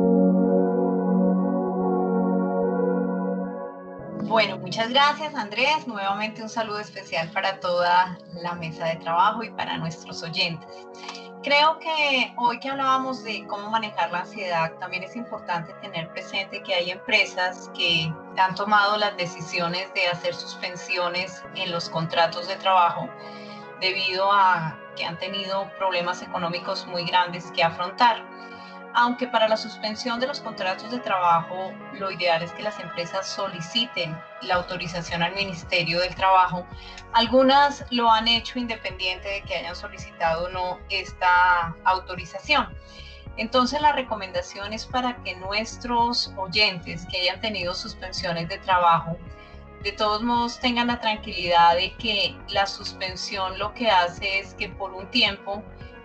Bueno, muchas gracias Andrés. Nuevamente un saludo especial para toda la mesa de trabajo y para nuestros oyentes. Creo que hoy que hablábamos de cómo manejar la ansiedad, también es importante tener presente que hay empresas que han tomado las decisiones de hacer suspensiones en los contratos de trabajo debido a que han tenido problemas económicos muy grandes que afrontar. Aunque para la suspensión de los contratos de trabajo lo ideal es que las empresas soliciten la autorización al Ministerio del Trabajo, algunas lo han hecho independiente de que hayan solicitado o no esta autorización. Entonces la recomendación es para que nuestros oyentes que hayan tenido suspensiones de trabajo, de todos modos tengan la tranquilidad de que la suspensión lo que hace es que por un tiempo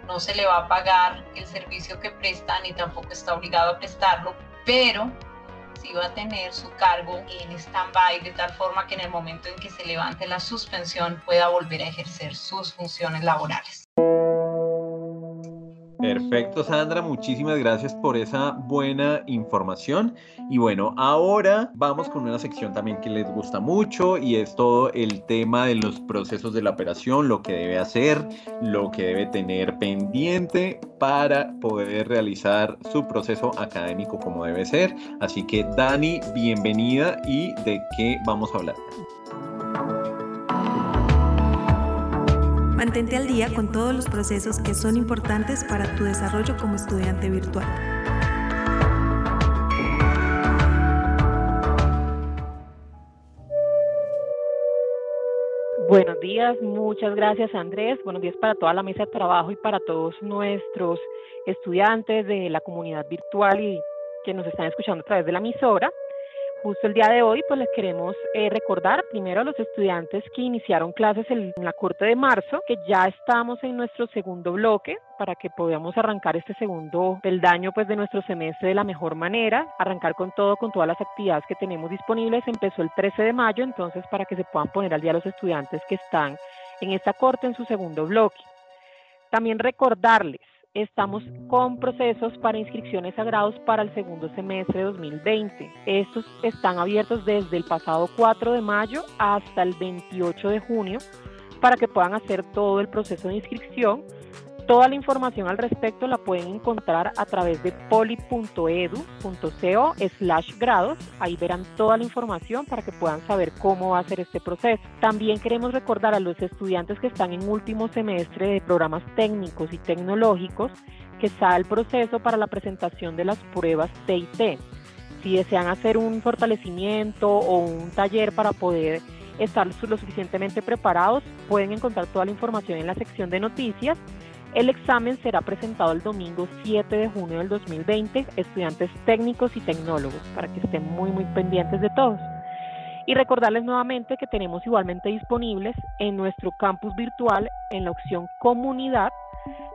no se le va a pagar el servicio que presta ni tampoco está obligado a prestarlo, pero sí va a tener su cargo en stand-by de tal forma que en el momento en que se levante la suspensión pueda volver a ejercer sus funciones laborales. Perfecto, Sandra, muchísimas gracias por esa buena información. Y bueno, ahora vamos con una sección también que les gusta mucho y es todo el tema de los procesos de la operación, lo que debe hacer, lo que debe tener pendiente para poder realizar su proceso académico como debe ser. Así que Dani, bienvenida y de qué vamos a hablar. Mantente al día con todos los procesos que son importantes para tu desarrollo como estudiante virtual. Buenos días, muchas gracias Andrés. Buenos días para toda la mesa de trabajo y para todos nuestros estudiantes de la comunidad virtual y que nos están escuchando a través de la emisora. Justo el día de hoy, pues les queremos eh, recordar primero a los estudiantes que iniciaron clases en la corte de marzo, que ya estamos en nuestro segundo bloque para que podamos arrancar este segundo peldaño pues de nuestro semestre de la mejor manera, arrancar con todo, con todas las actividades que tenemos disponibles. Empezó el 13 de mayo, entonces para que se puedan poner al día los estudiantes que están en esta corte en su segundo bloque. También recordarles estamos con procesos para inscripciones a para el segundo semestre de 2020. Estos están abiertos desde el pasado 4 de mayo hasta el 28 de junio para que puedan hacer todo el proceso de inscripción. Toda la información al respecto la pueden encontrar a través de poli.edu.co slash grados. Ahí verán toda la información para que puedan saber cómo va a ser este proceso. También queremos recordar a los estudiantes que están en último semestre de programas técnicos y tecnológicos que está el proceso para la presentación de las pruebas TIT. Si desean hacer un fortalecimiento o un taller para poder estar lo suficientemente preparados, pueden encontrar toda la información en la sección de noticias el examen será presentado el domingo 7 de junio del 2020, estudiantes técnicos y tecnólogos, para que estén muy, muy pendientes de todos. Y recordarles nuevamente que tenemos igualmente disponibles en nuestro campus virtual, en la opción comunidad,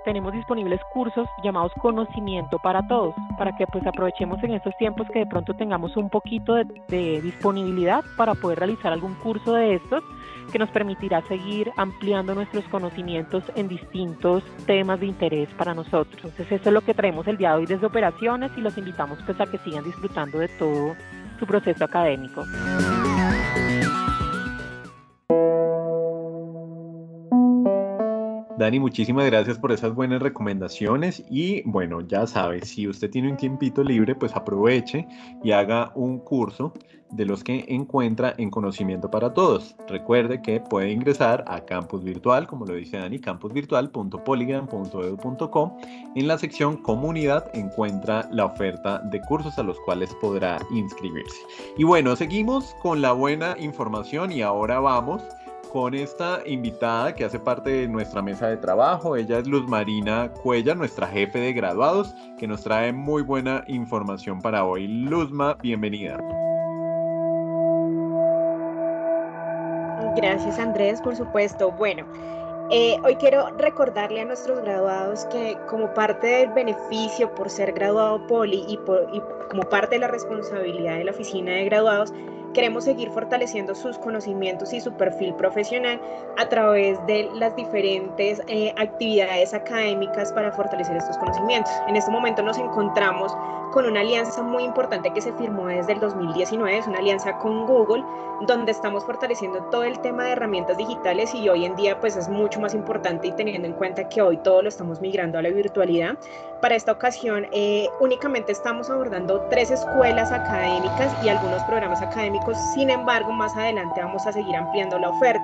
tenemos disponibles cursos llamados conocimiento para todos, para que pues aprovechemos en estos tiempos que de pronto tengamos un poquito de, de disponibilidad para poder realizar algún curso de estos que nos permitirá seguir ampliando nuestros conocimientos en distintos temas de interés para nosotros. Entonces eso es lo que traemos el día de hoy desde operaciones y los invitamos pues a que sigan disfrutando de todo su proceso académico. Dani, muchísimas gracias por esas buenas recomendaciones y bueno, ya sabe, si usted tiene un tiempito libre, pues aproveche y haga un curso de los que encuentra en Conocimiento para Todos. Recuerde que puede ingresar a Campus Virtual, como lo dice Dani, campusvirtual.polygram.edu.com. En la sección Comunidad encuentra la oferta de cursos a los cuales podrá inscribirse. Y bueno, seguimos con la buena información y ahora vamos con esta invitada que hace parte de nuestra mesa de trabajo. Ella es Luz Marina Cuella, nuestra jefe de graduados, que nos trae muy buena información para hoy. Luzma, bienvenida. Gracias Andrés, por supuesto. Bueno, eh, hoy quiero recordarle a nuestros graduados que como parte del beneficio por ser graduado Poli y, por, y como parte de la responsabilidad de la oficina de graduados, Queremos seguir fortaleciendo sus conocimientos y su perfil profesional a través de las diferentes eh, actividades académicas para fortalecer estos conocimientos. En este momento nos encontramos con una alianza muy importante que se firmó desde el 2019, es una alianza con Google, donde estamos fortaleciendo todo el tema de herramientas digitales y hoy en día pues es mucho más importante y teniendo en cuenta que hoy todo lo estamos migrando a la virtualidad. Para esta ocasión eh, únicamente estamos abordando tres escuelas académicas y algunos programas académicos, sin embargo más adelante vamos a seguir ampliando la oferta.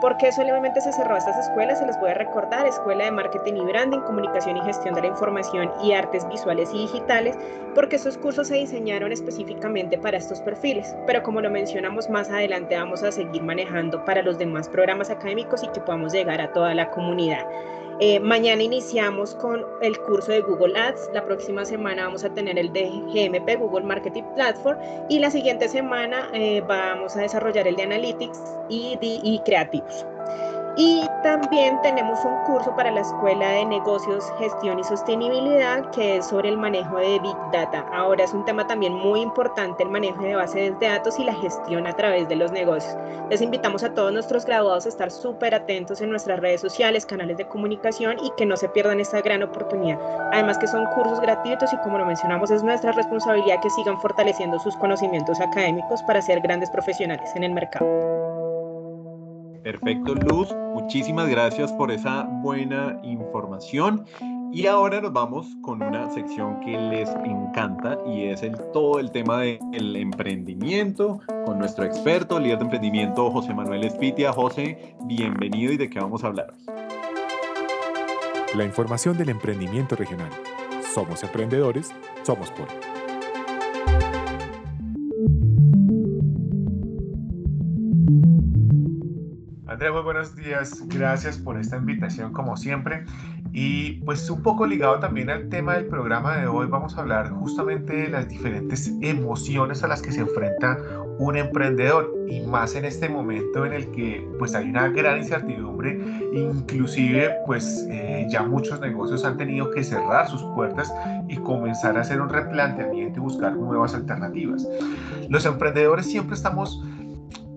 ¿Por qué solamente se cerró estas escuelas? Se les voy a recordar, Escuela de Marketing y Branding, Comunicación y Gestión de la Información y Artes Visuales y Digitales, porque estos cursos se diseñaron específicamente para estos perfiles. Pero como lo mencionamos más adelante, vamos a seguir manejando para los demás programas académicos y que podamos llegar a toda la comunidad. Eh, mañana iniciamos con el curso de Google Ads, la próxima semana vamos a tener el de GMP, Google Marketing Platform, y la siguiente semana eh, vamos a desarrollar el de Analytics y, y Creativos. Y también tenemos un curso para la Escuela de Negocios, Gestión y Sostenibilidad que es sobre el manejo de Big Data. Ahora es un tema también muy importante el manejo de bases de datos y la gestión a través de los negocios. Les invitamos a todos nuestros graduados a estar súper atentos en nuestras redes sociales, canales de comunicación y que no se pierdan esta gran oportunidad. Además que son cursos gratuitos y como lo mencionamos es nuestra responsabilidad que sigan fortaleciendo sus conocimientos académicos para ser grandes profesionales en el mercado. Perfecto, Luz. Muchísimas gracias por esa buena información. Y ahora nos vamos con una sección que les encanta y es el, todo el tema del emprendimiento con nuestro experto, líder de emprendimiento, José Manuel Espitia. José, bienvenido y de qué vamos a hablar. La información del emprendimiento regional. Somos emprendedores, somos por. Andrea, muy buenos días. Gracias por esta invitación como siempre. Y pues un poco ligado también al tema del programa de hoy, vamos a hablar justamente de las diferentes emociones a las que se enfrenta un emprendedor y más en este momento en el que pues hay una gran incertidumbre, inclusive pues eh, ya muchos negocios han tenido que cerrar sus puertas y comenzar a hacer un replanteamiento y buscar nuevas alternativas. Los emprendedores siempre estamos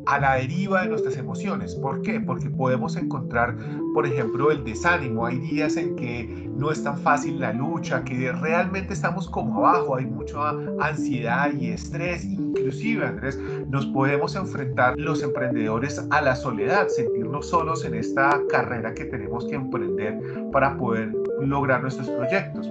a la deriva de nuestras emociones. ¿Por qué? Porque podemos encontrar, por ejemplo, el desánimo. Hay días en que no es tan fácil la lucha, que realmente estamos como abajo, hay mucha ansiedad y estrés. Inclusive, Andrés, nos podemos enfrentar los emprendedores a la soledad, sentirnos solos en esta carrera que tenemos que emprender para poder lograr nuestros proyectos.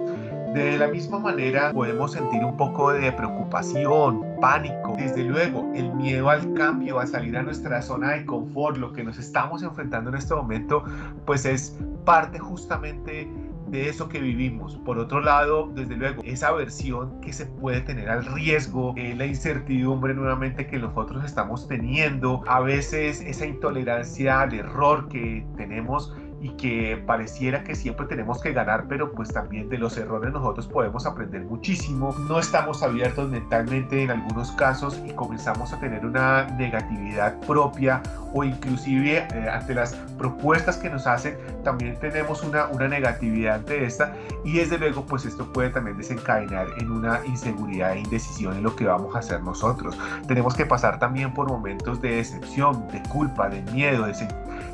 De la misma manera podemos sentir un poco de preocupación, pánico, desde luego el miedo al cambio, a salir a nuestra zona de confort, lo que nos estamos enfrentando en este momento, pues es parte justamente de eso que vivimos. Por otro lado, desde luego, esa aversión que se puede tener al riesgo, eh, la incertidumbre nuevamente que nosotros estamos teniendo, a veces esa intolerancia al error que tenemos y que pareciera que siempre tenemos que ganar, pero pues también de los errores nosotros podemos aprender muchísimo. No estamos abiertos mentalmente en algunos casos y comenzamos a tener una negatividad propia o inclusive eh, ante las propuestas que nos hacen también tenemos una, una negatividad ante esta y desde luego pues esto puede también desencadenar en una inseguridad e indecisión en lo que vamos a hacer nosotros. Tenemos que pasar también por momentos de decepción, de culpa, de miedo, de,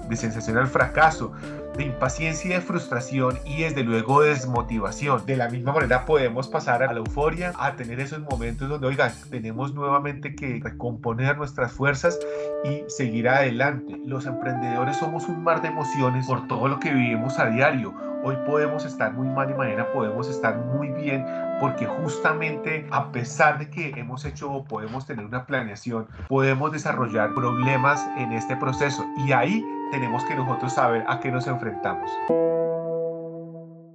de sensación al fracaso, de impaciencia y de frustración y desde luego desmotivación. De la misma manera podemos pasar a la euforia, a tener esos momentos donde, oigan, tenemos nuevamente que recomponer nuestras fuerzas y seguir adelante. Los emprendedores somos un mar de emociones por todo lo que vivimos a diario. Hoy podemos estar muy mal y mañana podemos estar muy bien porque justamente a pesar de que hemos hecho o podemos tener una planeación, podemos desarrollar problemas en este proceso y ahí tenemos que nosotros saber a qué nos enfrentamos.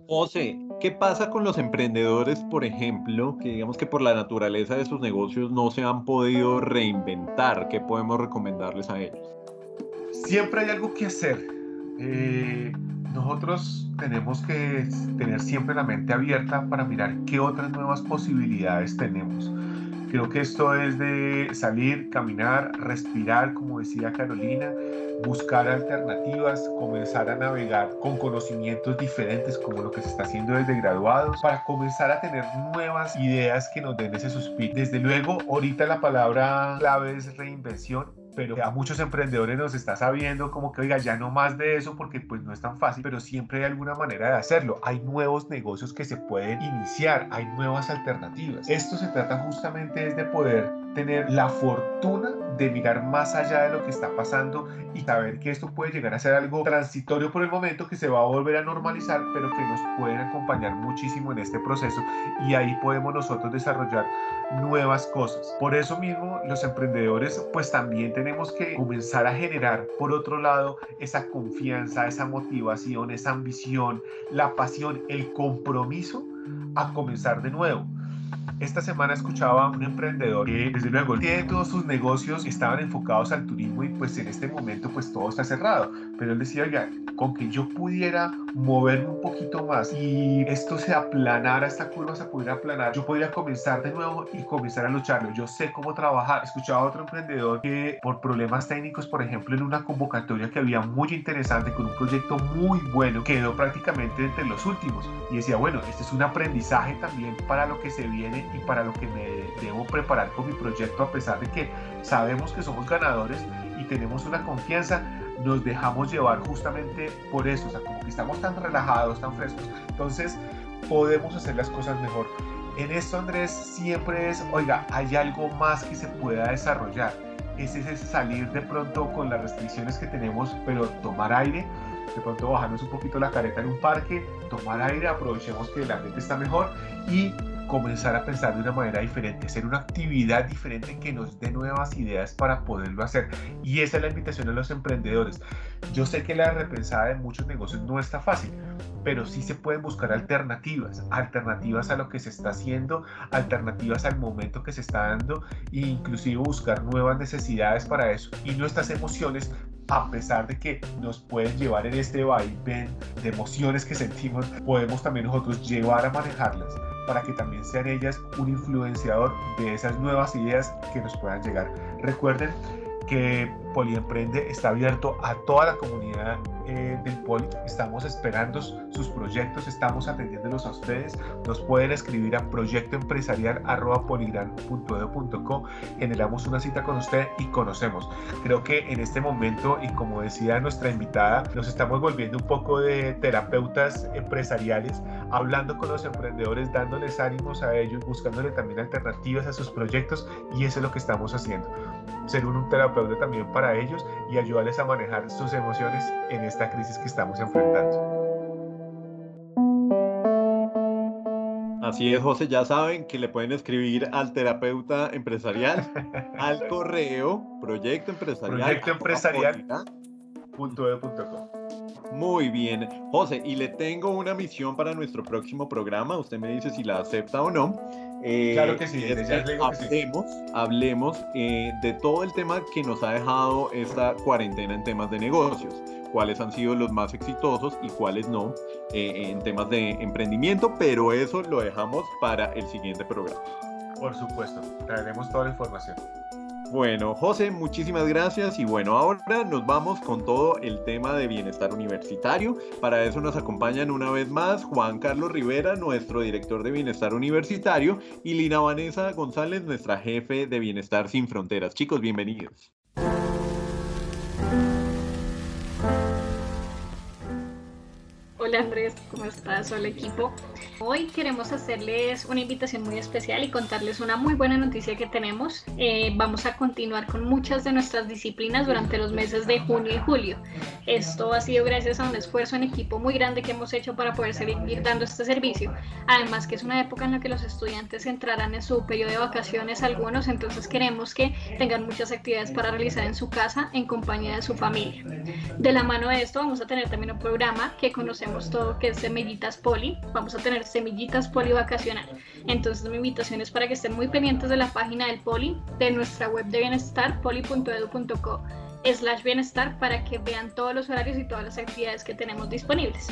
José, ¿qué pasa con los emprendedores, por ejemplo, que digamos que por la naturaleza de sus negocios no se han podido reinventar? ¿Qué podemos recomendarles a ellos? Siempre hay algo que hacer. Eh, nosotros tenemos que tener siempre la mente abierta para mirar qué otras nuevas posibilidades tenemos. Creo que esto es de salir, caminar, respirar, como decía Carolina, buscar alternativas, comenzar a navegar con conocimientos diferentes como lo que se está haciendo desde graduados, para comenzar a tener nuevas ideas que nos den ese suspiro. Desde luego, ahorita la palabra clave es reinvención pero a muchos emprendedores nos está sabiendo como que, oiga, ya no más de eso porque pues no es tan fácil, pero siempre hay alguna manera de hacerlo. Hay nuevos negocios que se pueden iniciar, hay nuevas alternativas. Esto se trata justamente es de poder tener la fortuna de mirar más allá de lo que está pasando y saber que esto puede llegar a ser algo transitorio por el momento que se va a volver a normalizar, pero que nos pueden acompañar muchísimo en este proceso y ahí podemos nosotros desarrollar nuevas cosas. Por eso mismo los emprendedores pues también tenemos que comenzar a generar por otro lado esa confianza, esa motivación, esa ambición, la pasión, el compromiso a comenzar de nuevo. Esta semana escuchaba a un emprendedor que desde luego tiene todos sus negocios estaban enfocados al turismo y pues en este momento pues todo está cerrado. Pero él decía, oiga, con que yo pudiera moverme un poquito más y esto se aplanara, esta curva se pudiera aplanar, yo podría comenzar de nuevo y comenzar a lucharlo. Yo sé cómo trabajar. Escuchaba a otro emprendedor que por problemas técnicos, por ejemplo, en una convocatoria que había muy interesante con un proyecto muy bueno, quedó prácticamente entre los últimos. Y decía, bueno, este es un aprendizaje también para lo que se viene y para lo que me debo preparar con mi proyecto a pesar de que sabemos que somos ganadores y tenemos una confianza, nos dejamos llevar justamente por eso, o sea, como que estamos tan relajados, tan frescos, entonces podemos hacer las cosas mejor. En esto, Andrés, siempre es, oiga, hay algo más que se pueda desarrollar. Es ese salir de pronto con las restricciones que tenemos, pero tomar aire, de pronto bajarnos un poquito la careta en un parque, tomar aire, aprovechemos que el ambiente está mejor y comenzar a pensar de una manera diferente, hacer una actividad diferente que nos dé nuevas ideas para poderlo hacer. Y esa es la invitación a los emprendedores. Yo sé que la repensada de muchos negocios no está fácil, pero sí se pueden buscar alternativas, alternativas a lo que se está haciendo, alternativas al momento que se está dando e inclusive buscar nuevas necesidades para eso. Y nuestras emociones a pesar de que nos pueden llevar en este vaivén de emociones que sentimos, podemos también nosotros llevar a manejarlas para que también sean ellas un influenciador de esas nuevas ideas que nos puedan llegar. Recuerden que Poliemprende está abierto a toda la comunidad eh, del Poli. Estamos esperando sus proyectos, estamos atendiéndolos a ustedes. Nos pueden escribir a proyectoempresarial.poligran.edu.co. Generamos una cita con usted y conocemos. Creo que en este momento, y como decía nuestra invitada, nos estamos volviendo un poco de terapeutas empresariales, hablando con los emprendedores, dándoles ánimos a ellos, buscándole también alternativas a sus proyectos y eso es lo que estamos haciendo. Ser un, terapeuta también para ellos y ayudarles a manejar sus emociones en esta crisis que estamos enfrentando. Así es, José, ya saben que le pueden escribir al terapeuta empresarial al correo proyecto empresarial. Proyecto empresarial. Muy bien, José, y le tengo una misión para nuestro próximo programa. Usted me dice si la acepta o no. Eh, claro que sí, es que hablemos, hablemos eh, de todo el tema que nos ha dejado esta cuarentena en temas de negocios cuáles han sido los más exitosos y cuáles no eh, en temas de emprendimiento, pero eso lo dejamos para el siguiente programa. Por supuesto, traeremos toda la información. Bueno, José, muchísimas gracias y bueno, ahora nos vamos con todo el tema de bienestar universitario. Para eso nos acompañan una vez más Juan Carlos Rivera, nuestro director de bienestar universitario, y Lina Vanessa González, nuestra jefe de bienestar sin fronteras. Chicos, bienvenidos. Hola, Andrés, ¿cómo estás? Hola equipo. Hoy queremos hacerles una invitación muy especial y contarles una muy buena noticia que tenemos. Eh, vamos a continuar con muchas de nuestras disciplinas durante los meses de junio y julio. Esto ha sido gracias a un esfuerzo en equipo muy grande que hemos hecho para poder seguir dando este servicio. Además que es una época en la que los estudiantes entrarán en su periodo de vacaciones algunos, entonces queremos que tengan muchas actividades para realizar en su casa en compañía de su familia. De la mano de esto vamos a tener también un programa que conocemos todo que es Semillitas Poli. Vamos a tener Semillitas Poli Vacacional. Entonces mi invitación es para que estén muy pendientes de la página del Poli, de nuestra web de bienestar, poli.edu.co slash bienestar para que vean todos los horarios y todas las actividades que tenemos disponibles.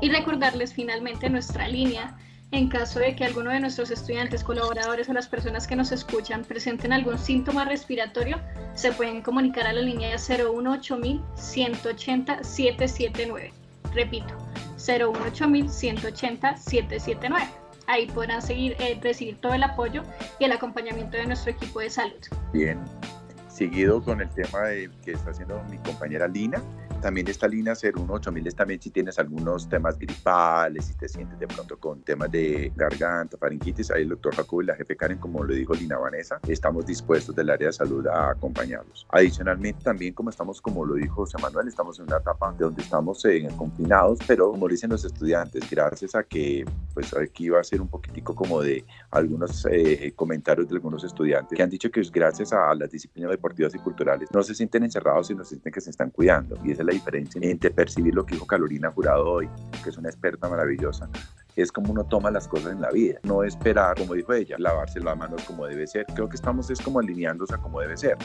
Y recordarles finalmente nuestra línea en caso de que alguno de nuestros estudiantes, colaboradores o las personas que nos escuchan presenten algún síntoma respiratorio, se pueden comunicar a la línea 018 180 779. Repito, 018 180 779. Ahí podrán seguir, eh, recibir todo el apoyo y el acompañamiento de nuestro equipo de salud. Bien, seguido con el tema de, que está haciendo mi compañera Lina, también esta línea 018 es también si tienes algunos temas gripales, si te sientes de pronto con temas de garganta, faringitis, ahí el doctor Jacobo y la jefe Karen, como lo dijo Lina Vanessa, estamos dispuestos del área de salud a acompañarlos. Adicionalmente también como estamos, como lo dijo José Manuel, estamos en una etapa de donde estamos eh, confinados, pero como dicen los estudiantes, gracias a que pues aquí va a ser un poquitico como de algunos eh, comentarios de algunos estudiantes que han dicho que gracias a las disciplinas deportivas y culturales no se sienten encerrados, sino sienten que se están cuidando y esa es la diferencia entre percibir lo que dijo Carolina Jurado hoy, que es una experta maravillosa, es como uno toma las cosas en la vida, no esperar, como dijo ella, lavarse las manos como debe ser. Creo que estamos es como alineándose a como debe ser.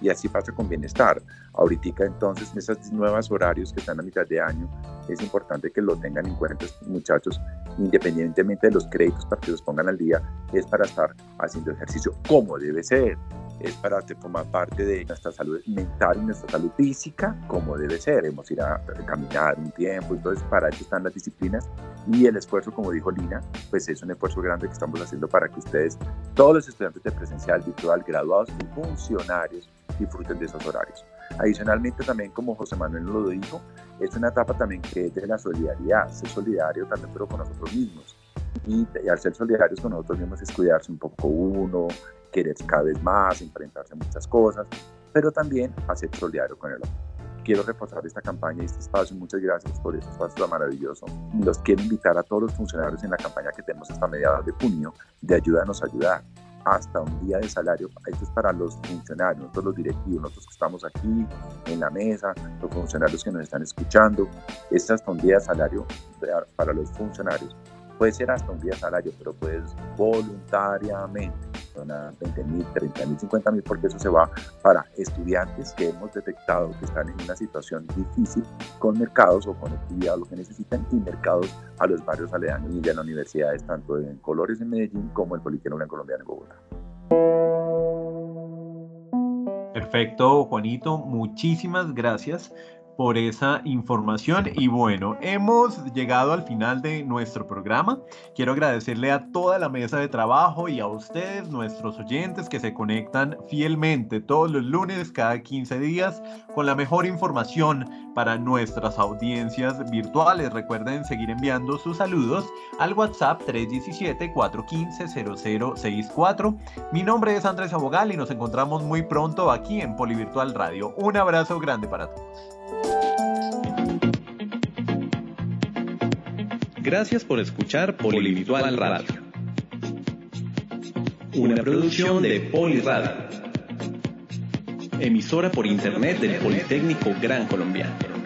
Y así pasa con bienestar. Ahorita entonces, en esos nuevos horarios que están a mitad de año, es importante que lo tengan en cuenta muchachos, independientemente de los créditos para que los pongan al día, es para estar haciendo ejercicio como debe ser es para formar parte de nuestra salud mental y nuestra salud física como debe ser. Debemos ir a caminar un tiempo, entonces para eso están las disciplinas y el esfuerzo, como dijo Lina, pues es un esfuerzo grande que estamos haciendo para que ustedes, todos los estudiantes de presencial, virtual, graduados y funcionarios, disfruten de esos horarios. Adicionalmente también, como José Manuel lo dijo, es una etapa también que es de la solidaridad, ser solidario también pero con nosotros mismos. Y, y, al ser solidarios con nosotros mismos es cuidarse un poco uno, querer cada vez más, enfrentarse a muchas cosas, pero también hacer solidario con el otro. Quiero reforzar esta campaña y este espacio. Muchas gracias por este espacio tan maravilloso. Los quiero invitar a todos los funcionarios en la campaña que tenemos hasta mediados de junio de Ayúdanos a Ayudar hasta un día de salario. Esto es para los funcionarios, nosotros los directivos, nosotros que estamos aquí en la mesa, los funcionarios que nos están escuchando. Es hasta un día de salario para los funcionarios. Puede ser hasta un día de salario, pero puedes voluntariamente a 20 mil, 30 mil, 50 mil, porque eso se va para estudiantes que hemos detectado que están en una situación difícil con mercados o con actividad, lo que necesitan, y mercados a los barrios aledaños y de las universidades, tanto en Colores en Medellín como el Politécnico en Colombia en Bogotá. Perfecto, Juanito, muchísimas gracias por esa información. Y bueno, hemos llegado al final de nuestro programa. Quiero agradecerle a toda la mesa de trabajo y a ustedes, nuestros oyentes, que se conectan fielmente todos los lunes, cada 15 días, con la mejor información para nuestras audiencias virtuales. Recuerden seguir enviando sus saludos al WhatsApp 317-415-0064. Mi nombre es Andrés Abogal y nos encontramos muy pronto aquí en Polivirtual Radio. Un abrazo grande para todos. Gracias por escuchar Polivirtual Radio. Una producción de Poliradio. Emisora por internet del Politécnico Gran Colombiano.